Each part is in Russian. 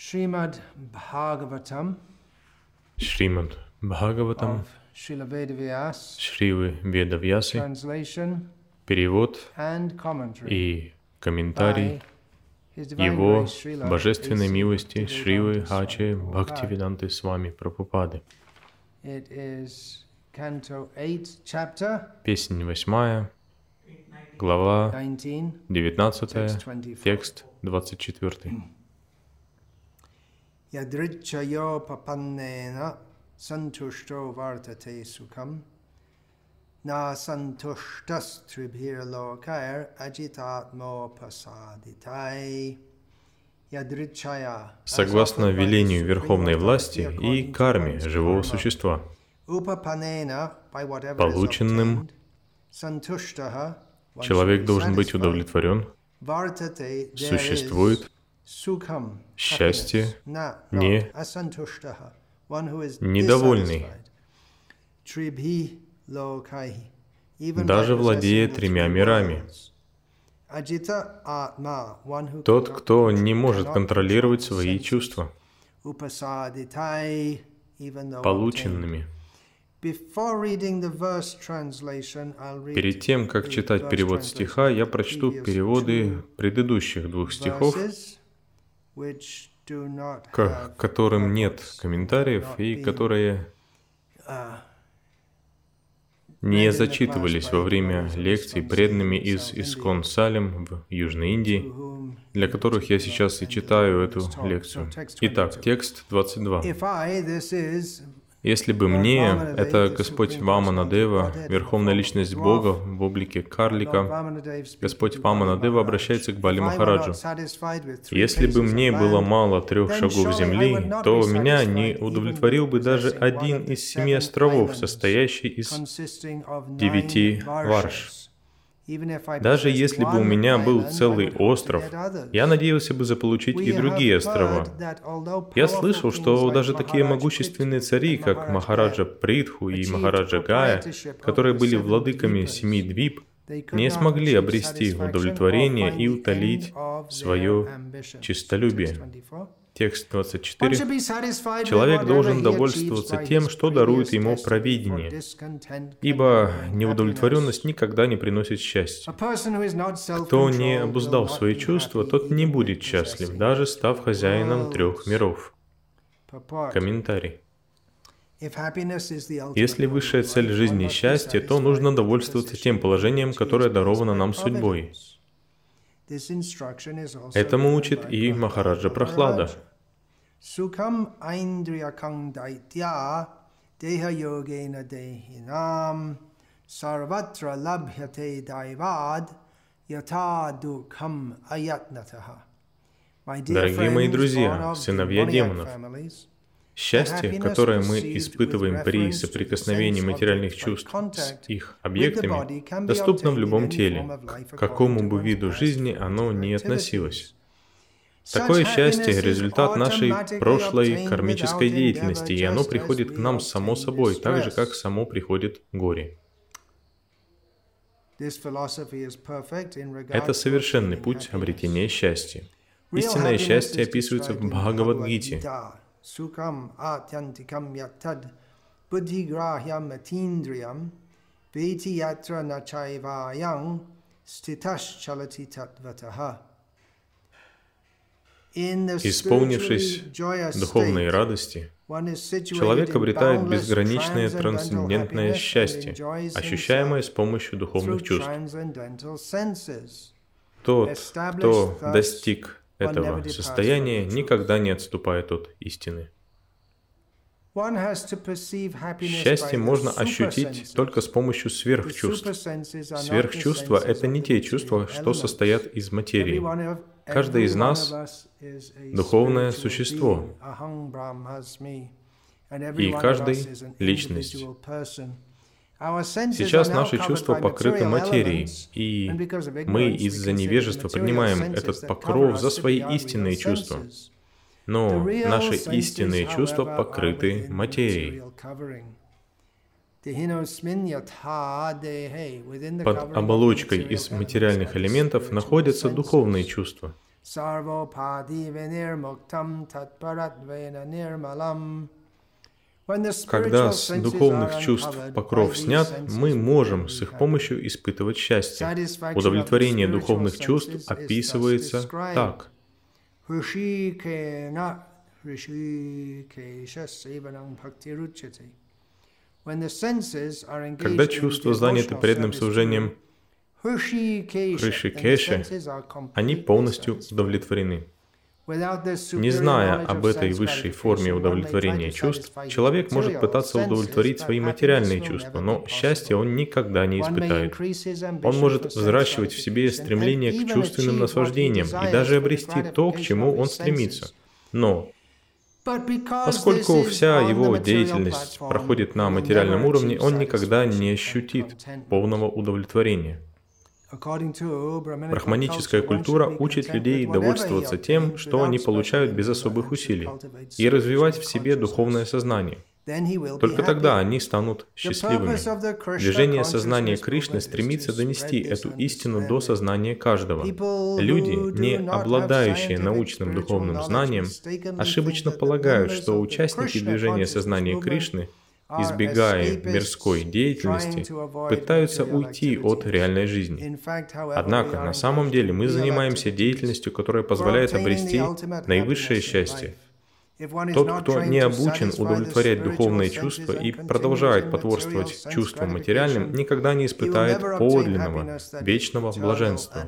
Srimad Bhagavatam Шримад Бхагаватам Srila Vedavyas, Шривы Ведавьясы, перевод и комментарий Его Божественной милости Шривы Bhaktivedanta Аче Swami Бхактивиданты с вами Прабхупады. It is Canto 8, Chapter Песнь восьмая, глава 19, 19, text 24. текст 24. Vartate sukham na santushtas tribhir lokair ajitatmo pasaditai. Yadrichaya. Согласно велению верховной власти и карме живого существа, полученным человек должен быть удовлетворен, существует счастье, не недовольный. даже владея тремя мирами. Тот, кто не может контролировать свои чувства, полученными. Перед тем, как читать перевод стиха, я прочту переводы предыдущих двух стихов, к которым нет комментариев и которые uh, не зачитывались во время лекций преданными из Искон Салем в Южной Индии, для которых я сейчас и читаю эту лекцию. Итак, текст 22. Если бы мне, это Господь Ваманадева, Верховная Личность Бога в облике карлика, Господь to Ваманадева Bali обращается к Бали Махараджу. Если бы мне было мало трех шагов земли, то меня не удовлетворил бы даже один из семи островов, состоящий из девяти варш. Даже если бы у меня был целый остров, я надеялся бы заполучить и другие острова. Я слышал, что даже такие могущественные цари, как Махараджа Притху и Махараджа Гая, которые были владыками семи двип, не смогли обрести удовлетворение и утолить свое честолюбие. Text 24. Текст One 24. should be satisfied with Человек должен довольствоваться тем, что дарует ему провидение, ибо неудовлетворенность никогда не приносит счастья. Кто не обуздал свои чувства, тот не будет счастлив, даже став хозяином трех миров. Комментарий. Если высшая цель жизни – счастье, то нужно довольствоваться тем положением, которое даровано нам судьбой. Этому учит и Махараджа Прохлада. Sukham aindriyakang daitya deha yogena dehinam sarvatra labhyate daivad yata dukham ayatnataha. Дорогие мои друзья, сыновья демонов, Счастье, которое мы испытываем при соприкосновении материальных чувств с их объектами, доступно в любом теле, к какому бы виду жизни оно ни относилось. Такое счастье – результат нашей прошлой кармической деятельности, и оно приходит к нам само собой, так же, как само приходит горе. Это совершенный путь обретения счастья. Истинное счастье описывается в Бхагавадгите. Сукам Исполнившись духовной радости, человек обретает безграничное трансцендентное счастье, ощущаемое с помощью духовных чувств. Тот, кто достиг этого состояния, никогда не отступает от истины. Счастье можно ощутить только с помощью сверхчувств. Сверхчувства – это не те чувства, что состоят из материи. Каждый из нас – духовное существо, и каждый – личность. Сейчас наши чувства покрыты материей, и мы из-за невежества принимаем этот покров за свои истинные чувства. Но наши истинные чувства покрыты материей. Под оболочкой из материальных элементов находятся духовные чувства. Sarvopadi vinirmuktam tatparadvena nirmalam. Когда с духовных чувств покров снят, мы можем с их помощью испытывать счастье. Удовлетворение духовных чувств описывается так. Когда чувства заняты преданным служением Ришикеше, они полностью удовлетворены. Не зная об этой высшей форме удовлетворения чувств, человек может пытаться удовлетворить свои материальные чувства, но счастья он никогда не испытает. Он может взращивать в себе стремление к чувственным наслаждениям и даже обрести то, к чему он стремится. Но Поскольку вся его деятельность проходит на материальном уровне, он никогда не ощутит полного удовлетворения. Брахманическая культура учит людей довольствоваться тем, что они получают без особых усилий, и развивать в себе духовное сознание. Только тогда они станут счастливыми. Движение сознания Кришны стремится донести эту истину до сознания каждого. Люди, не обладающие научным духовным знанием, ошибочно полагают, что участники движения сознания Кришны – избегая мирской деятельности, пытаются уйти от реальной жизни. Однако, на самом деле, мы занимаемся деятельностью, которая позволяет обрести наивысшее счастье. Тот, кто не обучен удовлетворять духовные чувства и продолжает потворствовать чувствам материальным, никогда не испытает подлинного, вечного блаженства.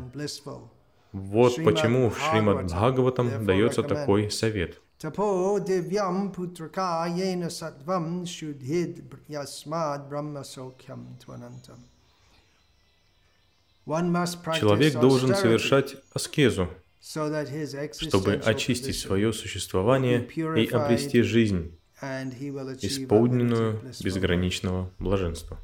Вот почему в Шримад Бхагаватам дается такой совет. Tapo divyam putraka yena sattvam shudhid yasmad brahma sokyam tvanantam. Человек должен совершать аскезу, чтобы очистить свое существование и обрести жизнь, исполненную безграничного блаженства.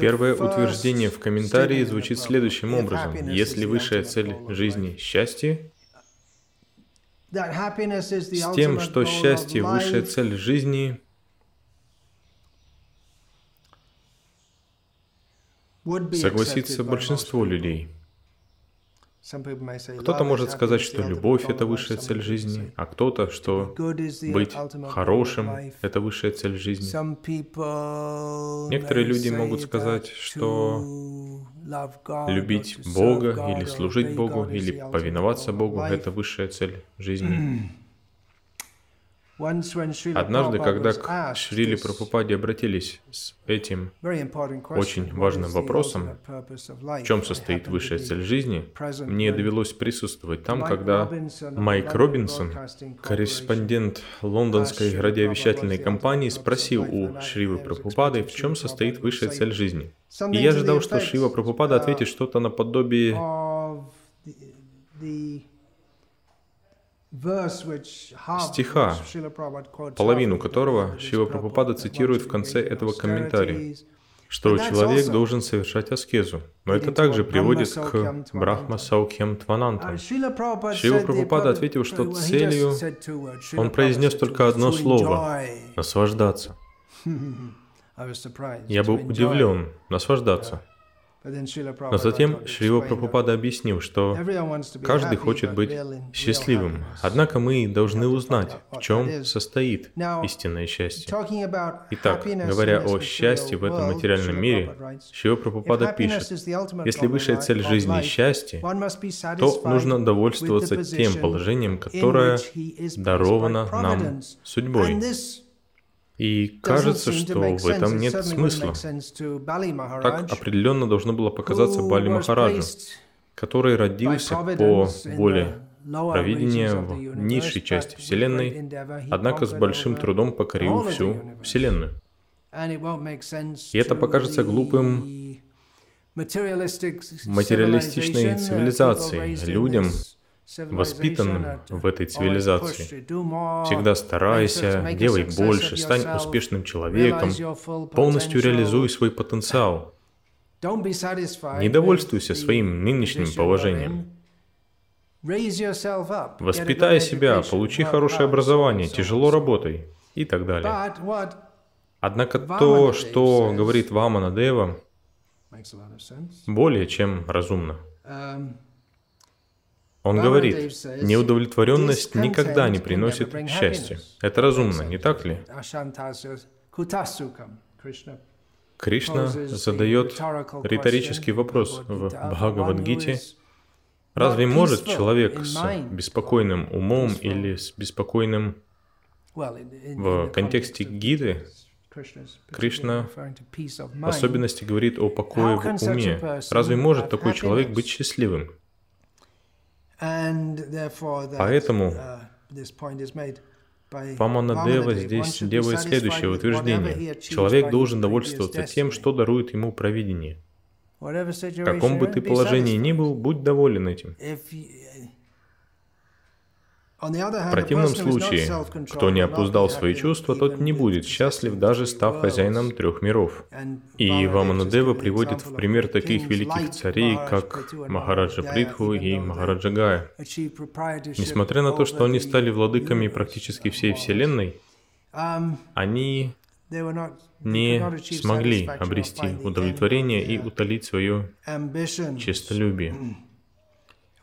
Первое утверждение в комментарии звучит следующим образом. Если высшая цель жизни – счастье, с тем, что счастье – высшая цель жизни, согласится большинство людей – кто-то может сказать, что любовь — это высшая цель жизни, а кто-то, что быть хорошим — это высшая цель жизни. Некоторые люди могут сказать, что любить Бога или служить Богу или повиноваться Богу — это высшая цель жизни. Однажды, когда к Шрили Прабхупаде обратились с этим очень важным вопросом, в чем состоит высшая цель жизни, мне довелось присутствовать там, когда Майк Робинсон, корреспондент лондонской радиовещательной компании, спросил у Шривы Прабхупады, в чем состоит высшая цель жизни. И я ожидал, что Шрива Прабхупада ответит что-то наподобие стиха, половину которого Шива Прабхупада цитирует в конце этого комментария, что человек должен совершать аскезу. Но это также приводит к Брахма Саукхем Тванантам. Шива Прабхупада ответил, что целью он произнес только одно слово — наслаждаться. Я был удивлен, наслаждаться. Но затем Шрила Прабхупада объяснил, что каждый хочет быть счастливым, однако мы должны узнать, в чем состоит истинное счастье. Итак, говоря о счастье в этом материальном мире, Шрила Прабхупада пишет, если высшая цель жизни – счастье, то нужно довольствоваться тем положением, которое даровано нам судьбой. И кажется, что в этом нет смысла. Так определенно должно было показаться Бали Махараджу, который родился по воле провидения в низшей части Вселенной, однако с большим трудом покорил всю Вселенную. И это покажется глупым материалистичной цивилизацией, людям, воспитанным в этой цивилизации. Всегда старайся, делай больше, стань успешным человеком, полностью реализуй свой потенциал. Не довольствуйся своим нынешним положением. Воспитай себя, получи хорошее образование, тяжело работай и так далее. Однако то, что говорит Вамана Дева, более чем разумно. Он говорит, неудовлетворенность никогда не приносит счастья. Это разумно, не так ли? Кришна задает риторический вопрос в Бхагавадгите. Разве может человек с беспокойным умом или с беспокойным в контексте Гиты Кришна в особенности говорит о покое в уме. Разве может такой человек быть счастливым? Поэтому Ваманадева здесь делает следующее утверждение. Человек должен довольствоваться тем, что дарует ему провидение. В каком бы ты положении ни был, будь доволен этим. В противном случае, кто не опуздал свои чувства, тот не будет счастлив, даже став хозяином трех миров. И Ваманадева приводит в пример таких великих царей, как Махараджа Притху и Махараджа Гая. Несмотря на то, что они стали владыками практически всей Вселенной, они не смогли обрести удовлетворение и утолить свое честолюбие.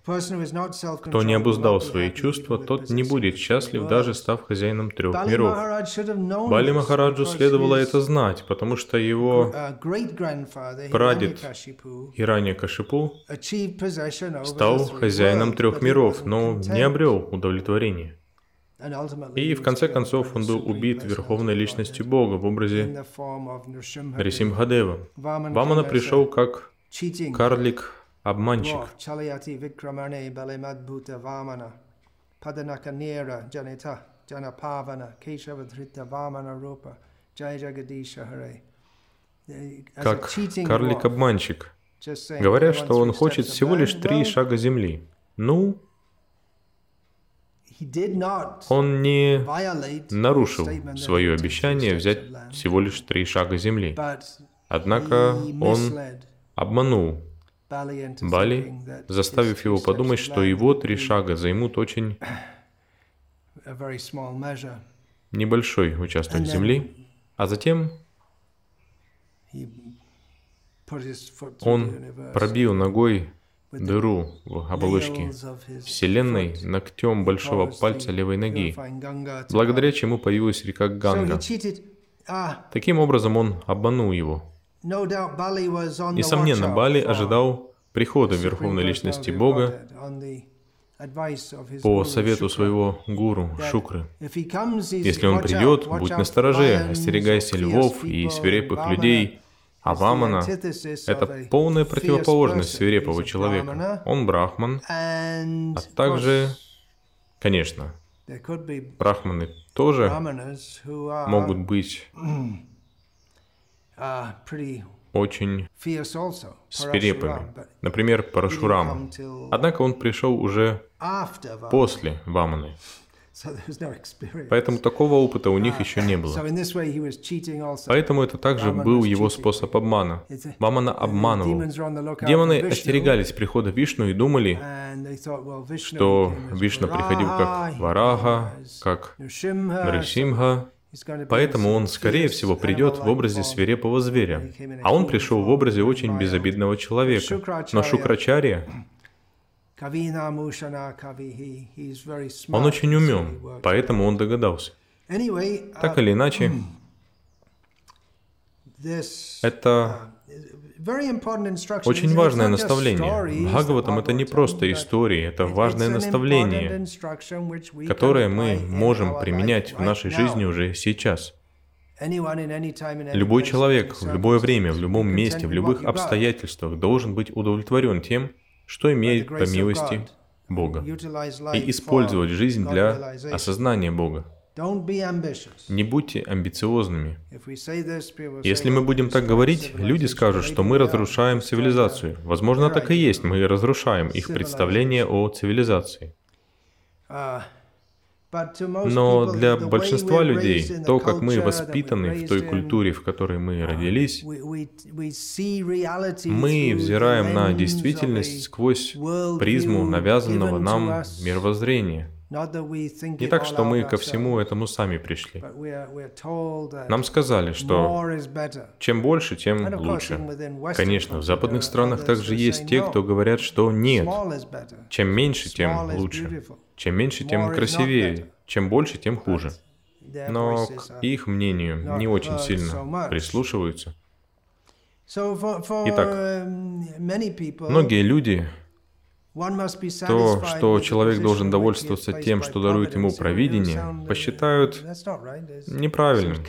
Кто не обуздал свои чувства, тот не будет счастлив, даже став хозяином трех миров. Бали Махараджу следовало это знать, потому что его uh, прадед Иранья Кашипу стал хозяином трех миров, но не обрел удовлетворения. И в конце концов он был убит верховной личностью Бога в образе Рисимхадева. Вамана пришел как карлик обманщик. Как карлик-обманщик, говоря, что он хочет всего лишь три шага земли. Ну, он не нарушил свое обещание взять всего лишь три шага земли. Однако он обманул Бали, заставив его подумать, что его три шага займут очень небольшой участок земли, а затем он пробил ногой дыру в оболочке Вселенной ногтем большого пальца левой ноги, благодаря чему появилась река Ганга. Таким образом он обманул его. Несомненно, Бали ожидал прихода Верховной Личности Бога по совету своего гуру Шукры. Если он придет, будь настороже, остерегайся львов и свирепых людей, а Вамана — это полная противоположность свирепого человека. Он брахман, а также, конечно, брахманы тоже могут быть очень свирепыми. Например, Парашурама. Однако он пришел уже после Ваманы. Поэтому такого опыта у них еще не было. Поэтому это также был его способ обмана. Вамана обманывал. Демоны остерегались прихода Вишну и думали, что Вишна приходил как Варага, как Нарисимха, Поэтому он, скорее всего, придет в образе свирепого зверя. А он пришел в образе очень безобидного человека. Но Шукрачария, он очень умен, поэтому он догадался. Так или иначе, это очень важное наставление. Бхагаватам это не просто истории, это важное наставление, которое мы можем применять в нашей жизни уже сейчас. Любой человек в любое время, в любом месте, в любых обстоятельствах должен быть удовлетворен тем, что имеет по милости Бога, и использовать жизнь для осознания Бога. Не будьте амбициозными. Если мы будем так говорить, люди скажут, что мы разрушаем цивилизацию. Возможно, так и есть, мы разрушаем их представление о цивилизации. Uh, Но для большинства людей, то, как мы воспитаны в той культуре, в которой мы uh, родились, мы взираем на действительность сквозь призму навязанного нам мировоззрения – Не так, что мы ко всему этому сами пришли. Нам сказали, что чем больше, тем лучше. Конечно, в западных странах также есть те, кто говорят, что нет. Чем меньше, тем лучше. Чем меньше, тем красивее. Чем больше, тем хуже. Но к их мнению не очень сильно прислушиваются. Итак, многие люди то, что человек должен довольствоваться тем, что дарует ему провидение, посчитают неправильным,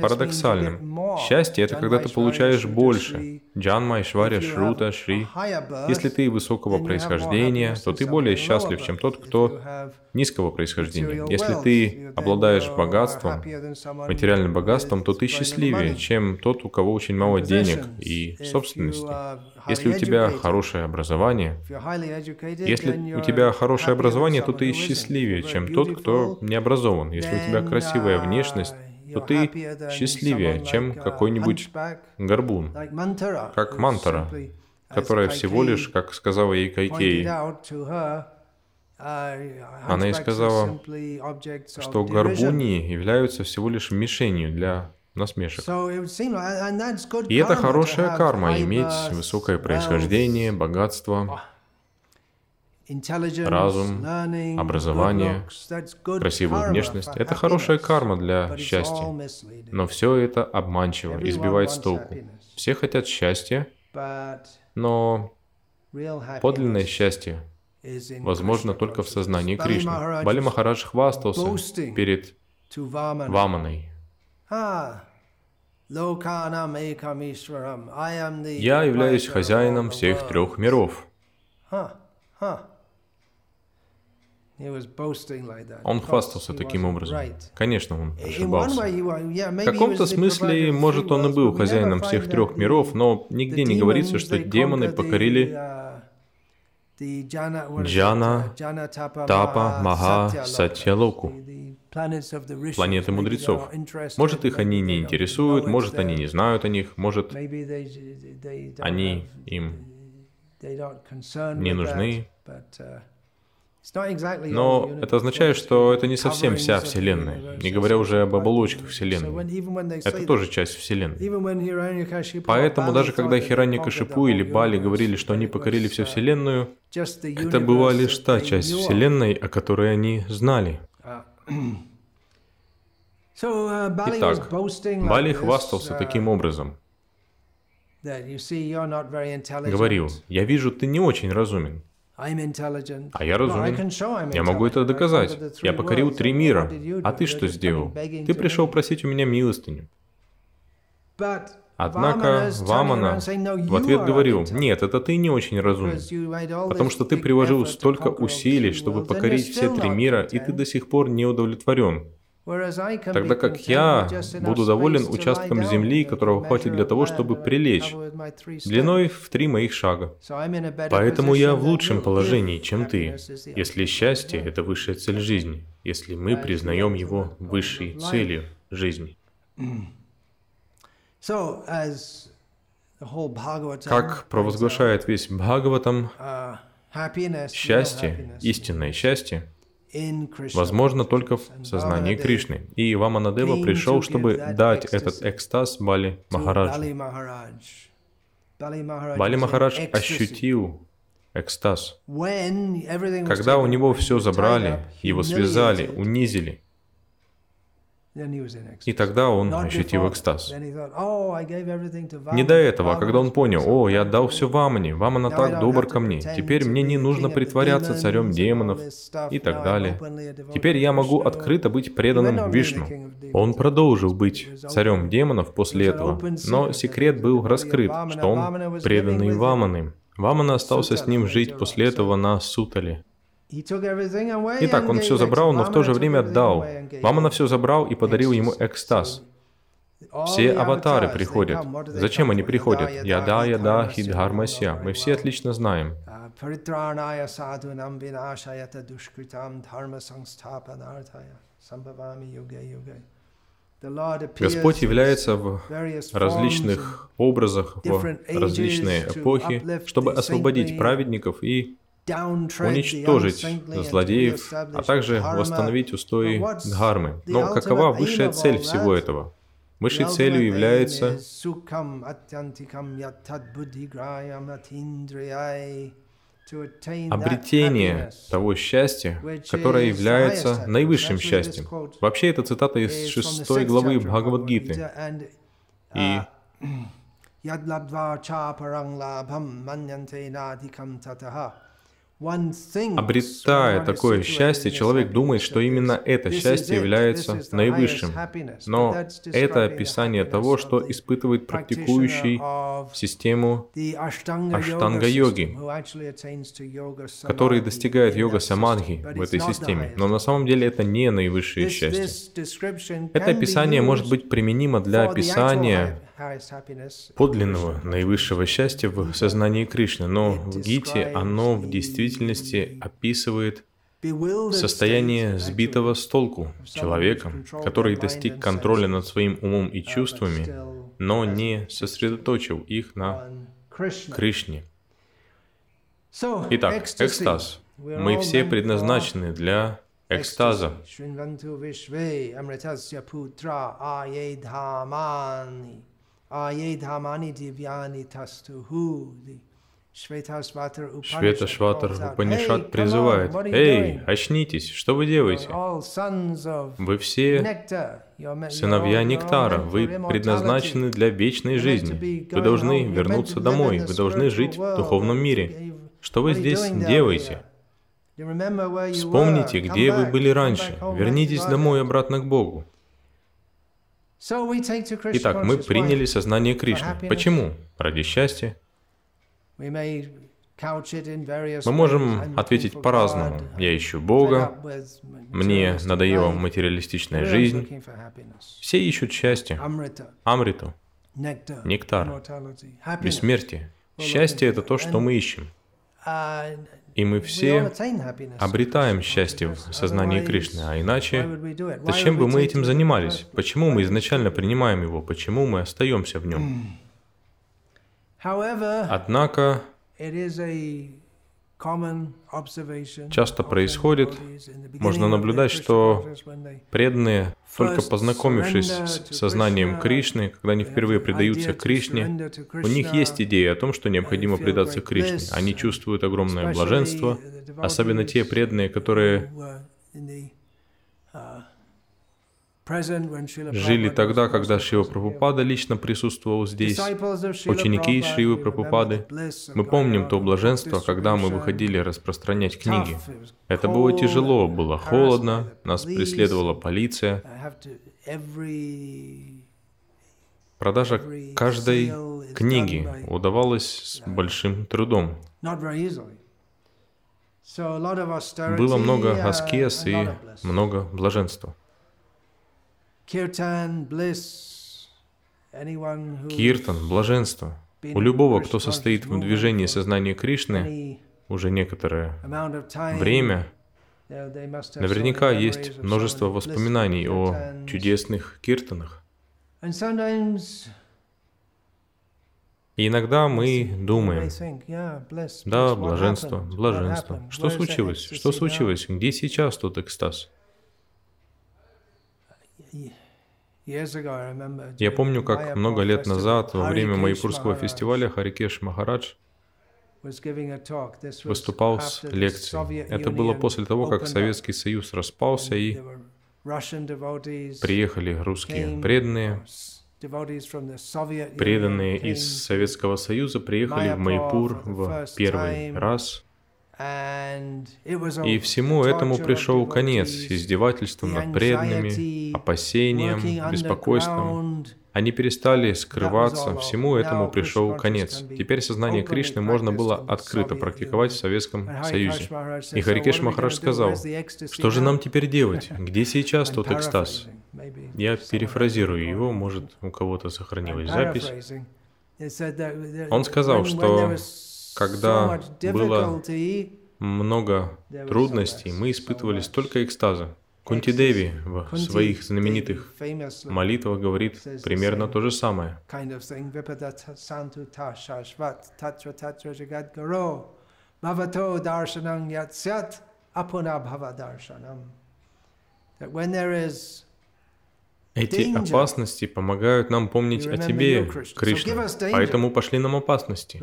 парадоксальным. Счастье — это когда ты получаешь больше. Джанма, Ишваря, Шрута, Шри. Если ты высокого происхождения, то ты более счастлив, чем тот, кто низкого происхождения. Если ты обладаешь богатством, материальным богатством, то ты счастливее, чем тот, у кого очень мало денег и собственности. Если у тебя хорошее образование, если у тебя хорошее образование, то ты счастливее, чем тот, кто не образован. Если у тебя красивая внешность, то ты счастливее, чем какой-нибудь горбун, как Мантара, которая всего лишь, как сказала ей Кайкей, она и сказала, что горбуни являются всего лишь мишенью для насмешек. И это хорошая карма, иметь высокое происхождение, богатство, разум, образование, красивую внешность. Это хорошая карма для счастья. Но все это обманчиво, избивает с толку. Все хотят счастья, но подлинное счастье возможно только в сознании Кришны. Бали Махарадж хвастался перед Ваманой. Я являюсь хозяином всех трех миров. Он хвастался таким образом. Конечно, он ошибался. В каком-то смысле, может, он и был хозяином всех трех миров, но нигде не говорится, что демоны покорили Джана, Тапа, Маха, Сатьялоку, планеты мудрецов. Может, их они не интересуют, может, они не знают о них, может, они им не нужны. Но это означает, что это не совсем вся Вселенная, не говоря уже об оболочках Вселенной. Это тоже часть Вселенной. Поэтому даже когда Хираньякашипу или Бали говорили, что они покорили всю Вселенную, это была лишь та часть Вселенной, о которой они знали. Итак, Бали хвастался таким образом. Говорил, я вижу, ты не очень разумен. А я разумен. Я могу это доказать. Я покорил три мира. А ты что сделал? Ты пришел просить у меня милостыню. Однако Вамана в ответ говорил, нет, это ты не очень разумен, потому что ты приложил столько усилий, чтобы покорить все три мира, и ты до сих пор не удовлетворен. Тогда как я буду доволен участком земли, которого хватит для того, чтобы прилечь, длиной в три моих шага. Поэтому я в лучшем положении, чем ты, если счастье — это высшая цель жизни, если мы признаем его высшей целью жизни. Как провозглашает весь Бхагаватам, счастье, истинное счастье — возможно только в сознании Кришны. И Ваманадева пришел, чтобы дать этот экстаз Бали Махараджу. Бали Махарадж ощутил экстаз. Когда у него все забрали, его связали, унизили, и тогда он ощутил экстаз. Oh, не до этого, а когда он понял, «О, я отдал все Вамане, Вамана так добр ко мне, теперь мне не нужно притворяться царем демонов» и так далее. Теперь я могу открыто быть преданным Вишну. Он продолжил быть царем демонов после этого, но секрет был раскрыт, что он преданный Ваманы. Вамана остался с ним жить после этого на Сутале. Итак, он все забрал, но в то же время отдал. Вамана все забрал и подарил ему экстаз. Все аватары приходят. Зачем они приходят? Яда, яда, хидхармася. Мы все отлично знаем. Господь является в различных образах, в различные эпохи, чтобы освободить праведников и уничтожить злодеев, а также восстановить устои дхармы. Но какова высшая цель всего этого? Высшей целью является обретение того счастья, которое является наивысшим счастьем. Вообще, это цитата из шестой главы Бхагавадгиты. И Обретая такое счастье, человек думает, что именно это счастье является наивысшим. Но это описание того, что испытывает практикующий систему аштанга-йоги, который достигает йога-самадхи в этой системе. Но на самом деле это не наивысшее счастье. Это описание может быть применимо для описания подлинного наивысшего счастья в сознании Кришны, но в Гите оно в действительности описывает состояние сбитого с толку человека, который достиг контроля над своим умом и чувствами, но не сосредоточил их на Кришне. Итак, экстаз. Мы все предназначены для экстаза. Ayedhamani divyani tastuhudi. Швета Шватар Упанишат призывает, «Эй, очнитесь, что вы делаете? Вы все сыновья Нектара, вы предназначены для вечной жизни. Вы должны вернуться домой, вы должны жить в духовном мире. Что вы здесь делаете? Вспомните, где вы были раньше. Вернитесь домой обратно к Богу. Итак, мы приняли сознание Кришны. Почему? Ради счастья. Мы можем ответить по-разному. Я ищу Бога, мне надоела материалистичная жизнь. Все ищут счастье, амриту, нектар, бессмертие. Счастье — это то, что мы ищем. И мы все обретаем счастье в сознании Кришны, а иначе зачем бы мы этим занимались? Почему мы изначально принимаем его? Почему мы остаемся в нем? Однако часто происходит, можно наблюдать, что преданные, только познакомившись с сознанием Кришны, когда они впервые предаются Кришне, у них есть идея о том, что необходимо предаться Кришне. Они чувствуют огромное блаженство, особенно те преданные, которые жили тогда, когда Шива Прабхупада лично присутствовал здесь, ученики Шивы Прабхупады. Мы помним то блаженство, когда мы выходили распространять книги. Это было тяжело, было холодно, нас преследовала полиция. Продажа каждой книги удавалась с большим трудом. Было много аскез и много блаженства. Киртан, блаженство. У любого, кто состоит в движении сознания Кришны уже некоторое время, наверняка есть множество воспоминаний о чудесных киртанах. И иногда мы думаем, да, блаженство, блаженство. Что случилось? Что случилось? Где сейчас тот экстаз? Я помню, как много лет назад, во время Майпурского фестиваля, Харикеш Махарадж выступал с лекцией. Это было после того, как Советский Союз распался, и приехали русские преданные, преданные из Советского Союза приехали в Майпур в первый раз. И всему этому пришел конец издевательством над преданными, опасением, беспокойством. Они перестали скрываться, всему этому пришел конец. Теперь сознание Кришны можно было открыто практиковать в Советском Союзе. И Харикеш Махарадж сказал, что же нам теперь делать? Где сейчас тот экстаз? Я перефразирую его, может, у кого-то сохранилась запись. Он сказал, что когда было много трудностей, мы испытывали столько экстаза. Кунти Деви в своих знаменитых молитвах говорит примерно то же самое. That when there is Эти опасности помогают нам помнить о Тебе, Кришна. Поэтому пошли нам опасности.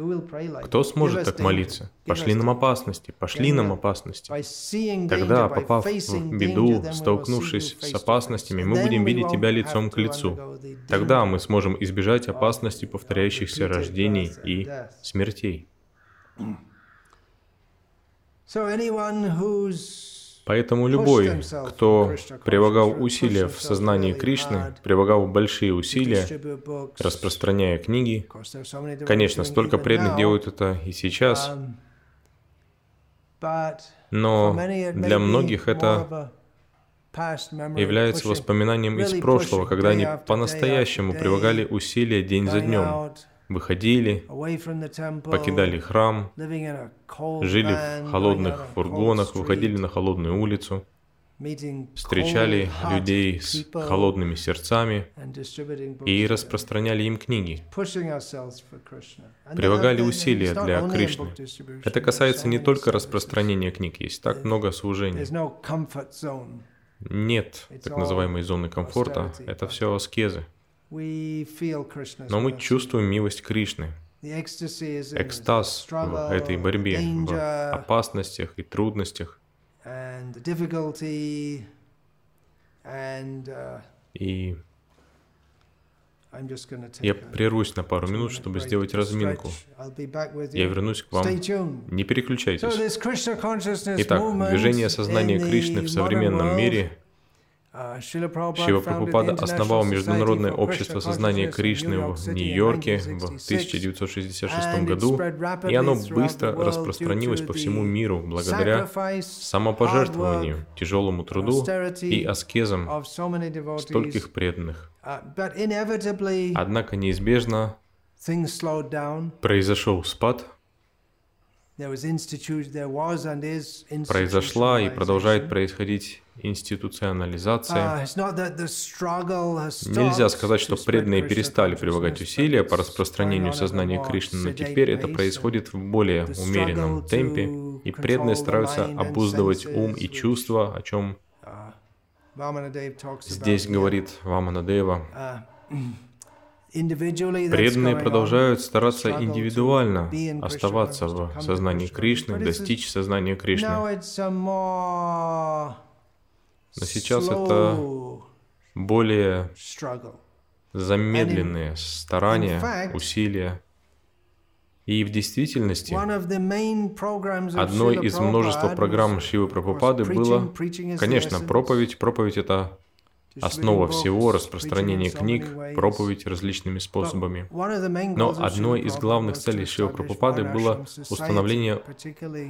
Кто сможет так молиться? Пошли нам опасности, пошли нам опасности. Тогда, попав в беду, столкнувшись с опасностями, мы будем видеть Тебя лицом к лицу. Тогда мы сможем избежать опасности повторяющихся рождений и смертей. So anyone who's Поэтому любой, кто прилагал усилия в сознании Кришны, прилагал большие усилия, распространяя книги, конечно, столько преданных делают это и сейчас, но для многих это является воспоминанием из прошлого, когда они по-настоящему прилагали усилия день за днем, выходили, покидали храм, жили в холодных фургонах, выходили на холодную улицу, встречали людей с холодными сердцами и распространяли им книги, прилагали усилия для Кришны. Это касается не только распространения книг, есть так много служений. Нет так называемой зоны комфорта, это все аскезы. Но мы чувствуем милость Кришны. Экстаз в этой борьбе, в опасностях и трудностях. Uh, и я прервусь на пару минут, чтобы сделать разминку. Я вернусь к вам. Не переключайтесь. Итак, движение сознания Кришны в современном мире Шила Прабхупада основал Международное общество сознания Кришны в Нью-Йорке в 1966 году, и оно быстро распространилось по всему миру благодаря самопожертвованию, тяжелому труду и аскезам стольких преданных. Uh, Однако неизбежно произошел спад, произошла и продолжает происходить институционализация. Uh, Нельзя сказать, что преданные перестали прилагать усилия по распространению сознания Кришны, но теперь это происходит в более умеренном темпе, и преданные стараются обуздывать ум и чувства, о чем uh, здесь говорит Ваманадева. Uh, Преданные продолжают стараться индивидуально оставаться в сознании Кришны, достичь сознания Кришны. Но сейчас это более замедленные старания, усилия. И в действительности одной из множества программ Шивы Прабхупады было, конечно, проповедь. Проповедь — это основа всего распространения книг, проповедь различными способами. Но одной из главных целей Шива Прабхупады было установление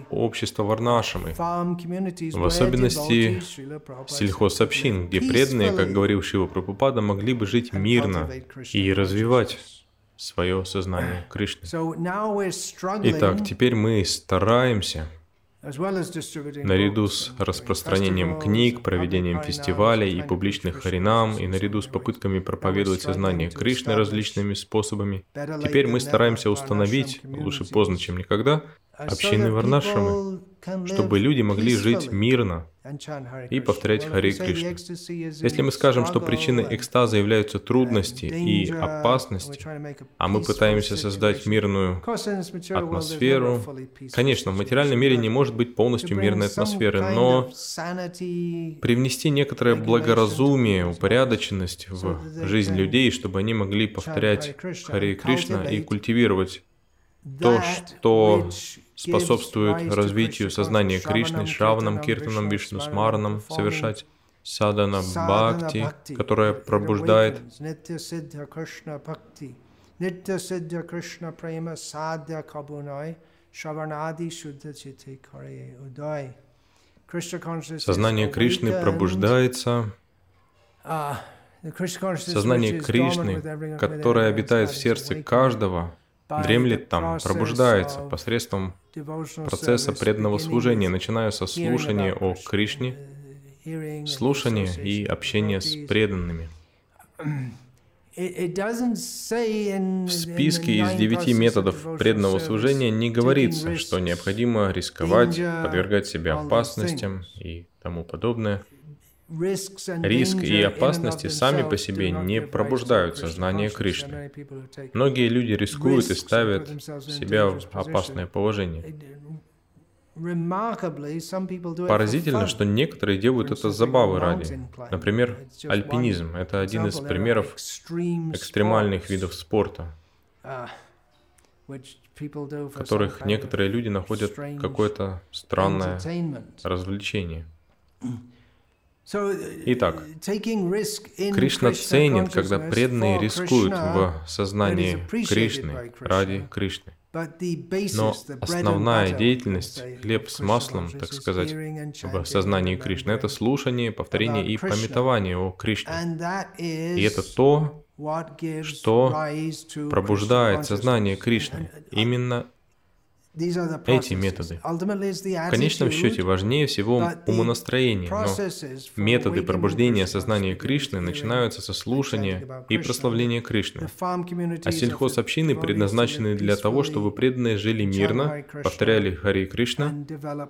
общества Варнашамы, в особенности сельхозобщин, где преданные, как говорил Шива Прабхупада, могли бы жить мирно и развивать свое сознание Кришны. Итак, теперь мы стараемся Наряду с распространением книг, проведением фестивалей и публичных харинам, и наряду с попытками проповедовать сознание Кришны различными способами, теперь мы стараемся установить, лучше поздно, чем никогда, общины Варнашрамы, чтобы люди могли жить мирно и повторять Хари Кришна. Если мы скажем, что причиной экстаза являются трудности и опасности, а мы пытаемся создать мирную атмосферу, конечно, в материальном мире не может быть полностью мирной атмосферы, но привнести некоторое благоразумие, упорядоченность в жизнь людей, чтобы они могли повторять Хари Кришна и культивировать то, что способствует развитию сознания Кришны, Шраванам, Киртанам, Вишну Смаранам, совершать садана бхакти, которая пробуждает Сознание Кришны пробуждается, сознание Кришны, которое обитает в сердце каждого, дремлет там, пробуждается посредством процесса преданного служения, начиная со слушания о Кришне, слушания и общения с преданными. В списке из девяти методов преданного служения не говорится, что необходимо рисковать, подвергать себя опасностям и тому подобное. Риск и опасности сами по себе не пробуждают сознание Кришны. Многие люди рискуют и ставят себя в опасное положение. Поразительно, что некоторые делают это забавы ради. Например, альпинизм — это один из примеров экстремальных видов спорта, uh, в которых некоторые люди находят какое-то странное развлечение. Итак, Кришна ценит, когда преданные рискуют в сознании Кришны ради Кришны. Но основная деятельность, хлеб с маслом, так сказать, в сознании Кришны, это слушание, повторение и пометование о Кришне. И это то, что пробуждает сознание Кришны. Именно эти методы. В конечном счете важнее всего умонастроение, но методы пробуждения сознания Кришны начинаются со слушания и прославления Кришны. А сельхозобщины предназначены для того, чтобы преданные жили мирно, повторяли Хари Кришна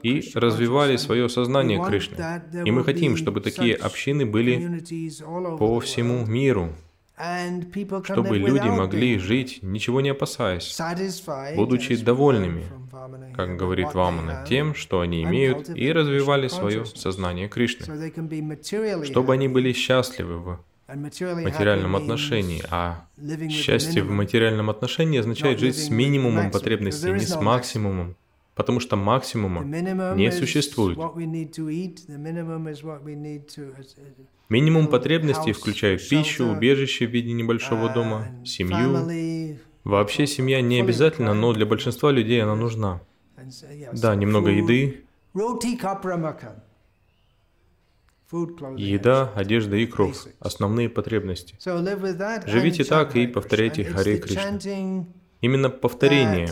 и развивали свое сознание Кришны. И мы хотим, чтобы такие общины были по всему миру, чтобы люди могли жить, ничего не опасаясь, будучи довольными, как говорит Вамана, тем, что они имеют, и развивали свое сознание Кришны, чтобы они были счастливы в материальном отношении, а счастье в материальном отношении означает жить с минимумом потребностей, не с максимумом, потому что максимума не существует. Минимум потребностей включают пищу, убежище в виде небольшого дома, семью. Вообще семья не обязательно, но для большинства людей она нужна. Да, немного еды, Еда, одежда и кровь – основные потребности. Живите так и повторяйте Харе Кришна. Именно повторение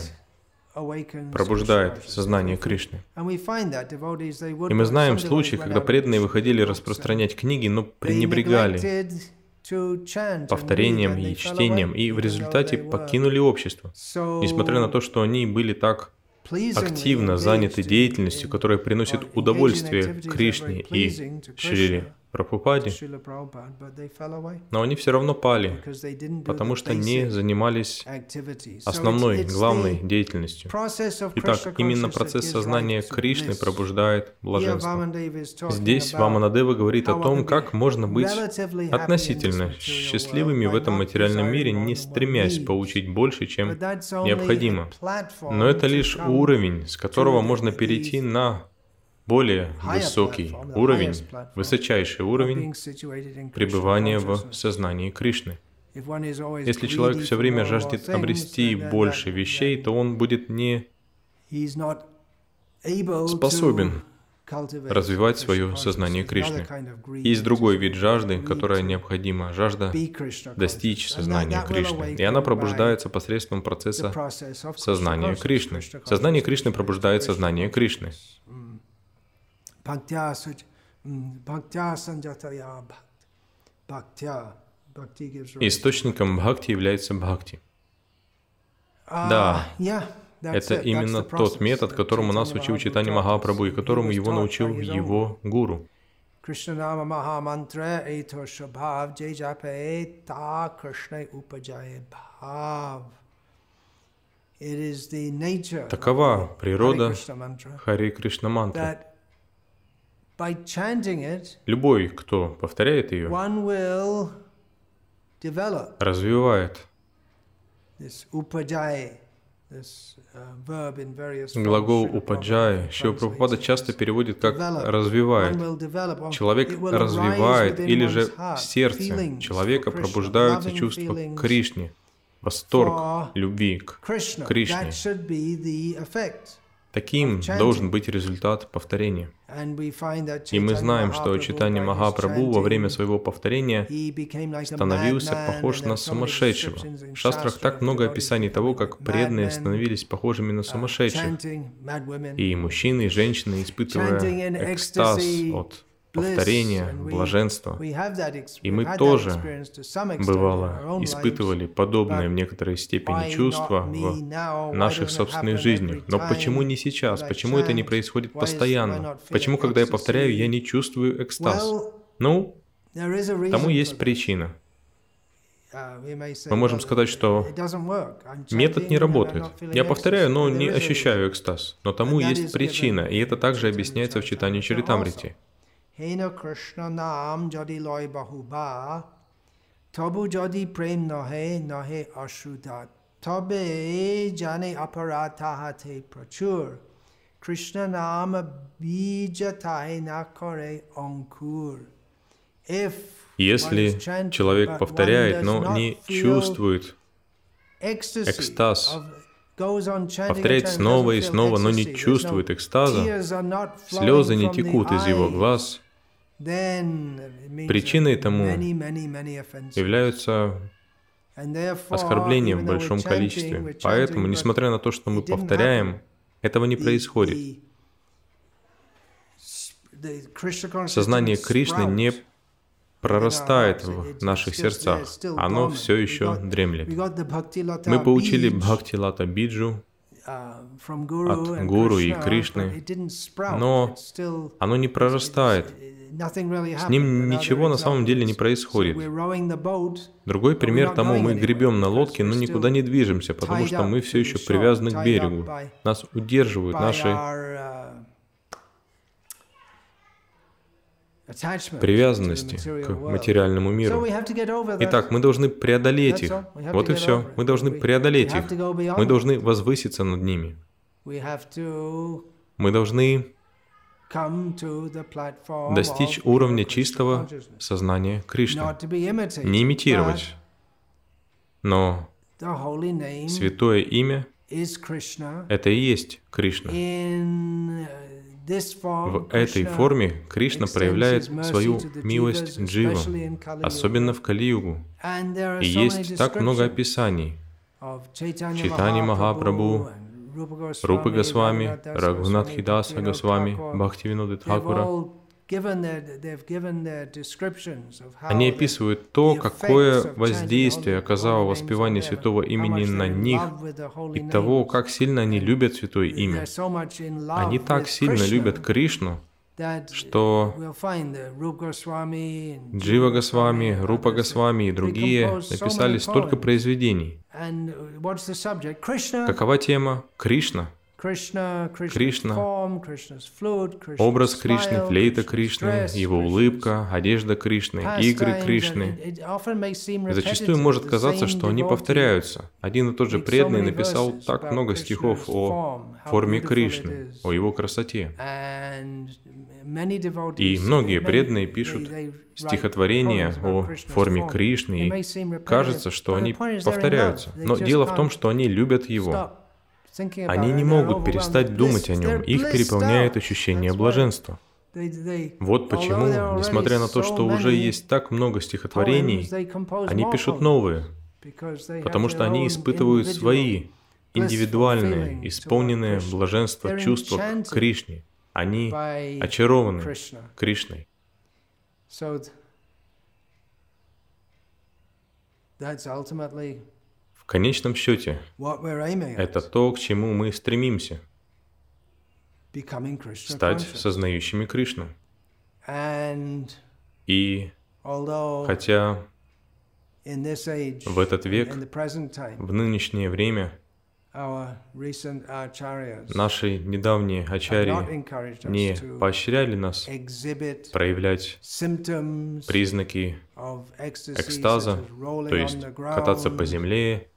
пробуждает сознание Кришны. И мы знаем случаи, когда преданные выходили распространять книги, но пренебрегали повторением и чтением, и в результате покинули общество, несмотря на то, что они были так активно заняты деятельностью, которая приносит удовольствие Кришне и Шриле Прабхупаде, но они все равно пали, потому что не занимались основной, главной деятельностью. Итак, именно процесс сознания Кришны пробуждает блаженство. Здесь Ваманадева говорит о том, как можно быть относительно счастливыми в этом материальном мире, не стремясь получить больше, чем необходимо. Но это лишь уровень, с которого можно перейти на более высокий уровень, высочайший уровень пребывания в сознании Кришны. Если человек все время жаждет обрести больше вещей, то он будет не способен развивать свое сознание Кришны. Есть другой вид жажды, которая необходима, жажда достичь сознания Кришны. И она пробуждается посредством процесса сознания Кришны. Сознание Кришны пробуждает сознание Кришны. Источником бхакти является бхакти. Да, это именно тот метод, которому нас учил Читани Махапрабху и которому его научил его гуру. Кришна Махамантра Эйто Шабхав Джей Джапе Та Кришна Упаджае Бхав. Такова природа Хари Кришна мантры. Любой, кто повторяет ее, развивает. uh, Глагол упаджай Шива Прабхупада часто переводит как «развивает». Человек развивает, или же в сердце человека пробуждаются чувства к Кришне, восторг любви к Кришне. Таким должен быть результат повторения. И мы знаем, что читание Махапрабху во время своего повторения становился похож на сумасшедшего. В шастрах так много описаний того, как преданные становились похожими на сумасшедших. И мужчины, и женщины, испытывая экстаз от повторения, блаженства. И мы тоже, бывало, испытывали подобные в некоторой степени чувства в наших собственных жизнях. Но почему не сейчас? Почему это не происходит постоянно? Почему, когда я повторяю, я не чувствую экстаз? Ну, тому есть причина. Мы можем сказать, что метод не работает. Я повторяю, но не ощущаю экстаз. Но тому есть причина, и это также объясняется в читании Чаритамрити. তবু যদি প্রেম নহে নহে অসুধা তবে জানে অপরাধ তাহাতে প্রচুর কৃষ্ণ নাম বীজ তাহে না করে অঙ্কুর If если человек повторяет, но не чувствует экстаз, повторяет снова и снова, но не чувствует экстаза, слезы не текут из его глаз, причиной тому являются оскорбления в большом количестве. Поэтому, несмотря на то, что мы повторяем, этого не происходит. Сознание Кришны не прорастает в наших сердцах, оно все еще дремлет. Мы получили Бхакти Лата Биджу от Гуру и Кришны, но оно не прорастает. С ним ничего на самом деле не происходит. Другой пример тому, мы гребем на лодке, но никуда не движемся, потому что мы все еще привязаны к берегу. Нас удерживают наши привязанности к материальному миру. Итак, мы должны преодолеть их. Вот и все. Мы должны преодолеть их. Мы должны возвыситься над ними. Мы должны достичь уровня чистого сознания Кришны. Не имитировать. Но святое имя — это и есть Кришна. В этой форме Кришна проявляет свою милость Джива, особенно в Кали-югу. И есть так много описаний. Читани Махапрабху, Рупы Госвами, Рагунатхидаса Госвами, Бхактивиноды Тхакура — они описывают то, какое воздействие оказало воспевание святого имени на них и того, как сильно они любят святое имя. Они так сильно любят Кришну, что Джива Госвами, Рупа Госвами и другие написали столько произведений. Какова тема? Кришна. Кришна, образ Кришны, флейта Кришны, его улыбка, одежда Кришны, игры Кришны. Зачастую может казаться, что они повторяются. Один и тот же преданный написал так много стихов о форме Кришны, о его красоте. И многие преданные пишут стихотворения о форме Кришны, и кажется, что они повторяются. Но дело в том, что они любят его. Они не могут перестать думать о нем, их переполняет ощущение блаженства. Вот почему, несмотря на то, что уже есть так много стихотворений, они пишут новые, потому что они испытывают свои индивидуальные, исполненные блаженства чувства к Кришне. Они очарованы Кришной. В конечном счете, это то, к чему мы стремимся — стать сознающими Кришну. И хотя в этот век, в нынешнее время, Наши недавние ачари не поощряли нас проявлять признаки экстаза, то есть кататься по земле,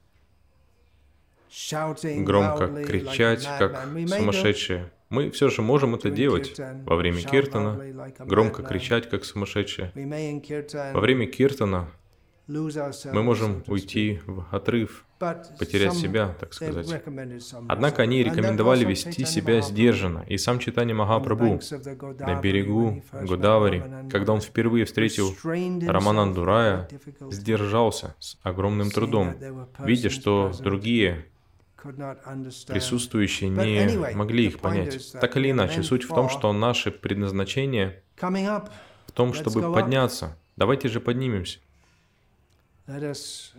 громко кричать, как сумасшедшие. Мы все же можем это делать во время киртана, громко кричать, как сумасшедшие. Во время киртана мы можем уйти в отрыв, потерять себя, так сказать. Однако они рекомендовали вести себя сдержанно, и сам Читани Махапрабху на берегу Гудавари, когда он впервые встретил Рамананду Рая, сдержался с огромным трудом, видя, что другие присутствующие не могли их понять. Так или иначе, суть в том, что наше предназначение в том, чтобы подняться. Давайте же поднимемся.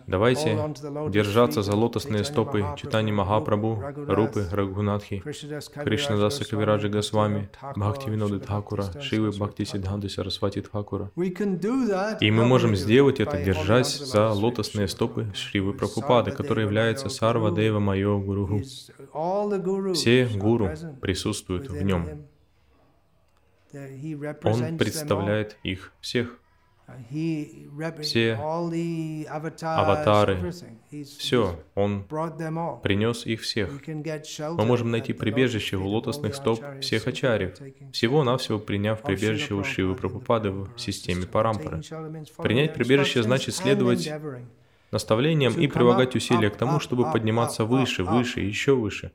Давайте держаться за лотосные стопы Читани Махапрабху, Рупы Рагунатхи, Кришнадаса Кавираджи Госвами, Бхакти Виноды Тхакура, Шрилы Бхактисиддханты Сарасвати Тхакура. И мы можем сделать это, держась за лотосные стопы Шрилы Прабхупады, который является sarva-deva-mayo guruḥ. Все гуру присутствуют в нем. Он представляет их всех. Все аватары, все, Он принес их всех. Мы можем найти прибежище у лотосных стоп всех ачарьев, всего-навсего приняв прибежище у Шивы Прабхупады в системе Парампары. Принять прибежище значит следовать наставлением и прилагать усилия к тому, чтобы подниматься выше, выше, еще выше.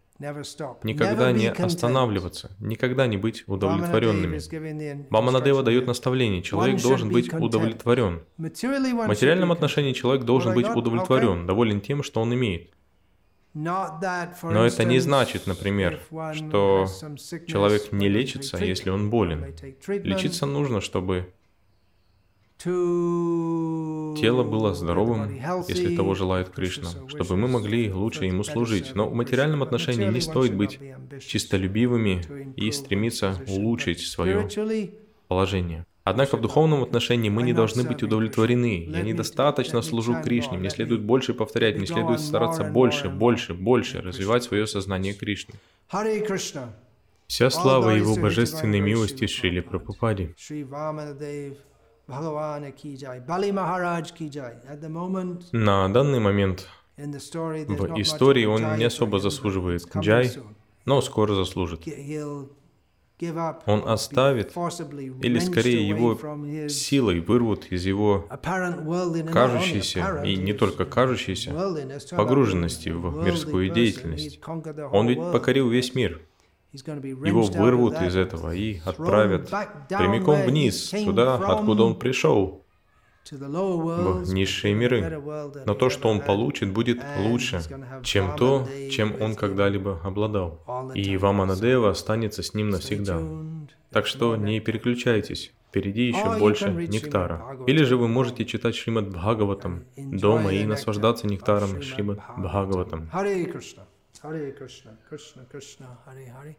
Никогда не останавливаться, никогда не быть удовлетворенными. Баманадева дает наставление, человек должен быть удовлетворен. В материальном отношении человек должен быть удовлетворен, доволен тем, что он имеет. Но это не значит, например, что человек не лечится, если он болен. Лечиться нужно, чтобы Тело было здоровым, если того желает Кришна, чтобы мы могли лучше Ему служить. Но в материальном отношении не стоит быть чистолюбивыми и стремиться улучшить свое положение. Однако в духовном отношении мы не должны быть удовлетворены. Я недостаточно служу Кришне, мне следует больше повторять, мне следует стараться больше, больше, больше развивать свое сознание Кришны. Вся слава Его божественной милости Шрили Прабхупаде. На данный момент в истории он не особо заслуживает джай, но скоро заслужит. Он оставит, или скорее его силой вырвут из его кажущейся, и не только кажущейся, погруженности в мирскую деятельность. Он ведь покорил весь мир. Его вырвут из этого и отправят прямиком вниз, туда, откуда он пришел, в низшие миры. Но то, что он получит, будет лучше, чем то, чем он когда-либо обладал. И Ваманадева останется с ним навсегда. Так что не переключайтесь. Впереди еще больше нектара. Или же вы можете читать Шримад Бхагаватам дома и наслаждаться нектаром Шримад Бхагаватам. Hare Krishna, Krishna Krishna, Hare Hare,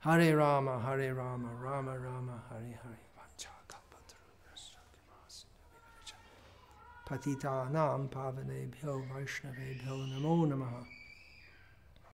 Hare Rama, Hare Rama, Rama Rama, Hare Hare. Patitanam pavanebhyo vaishnavebhyo namo namaha.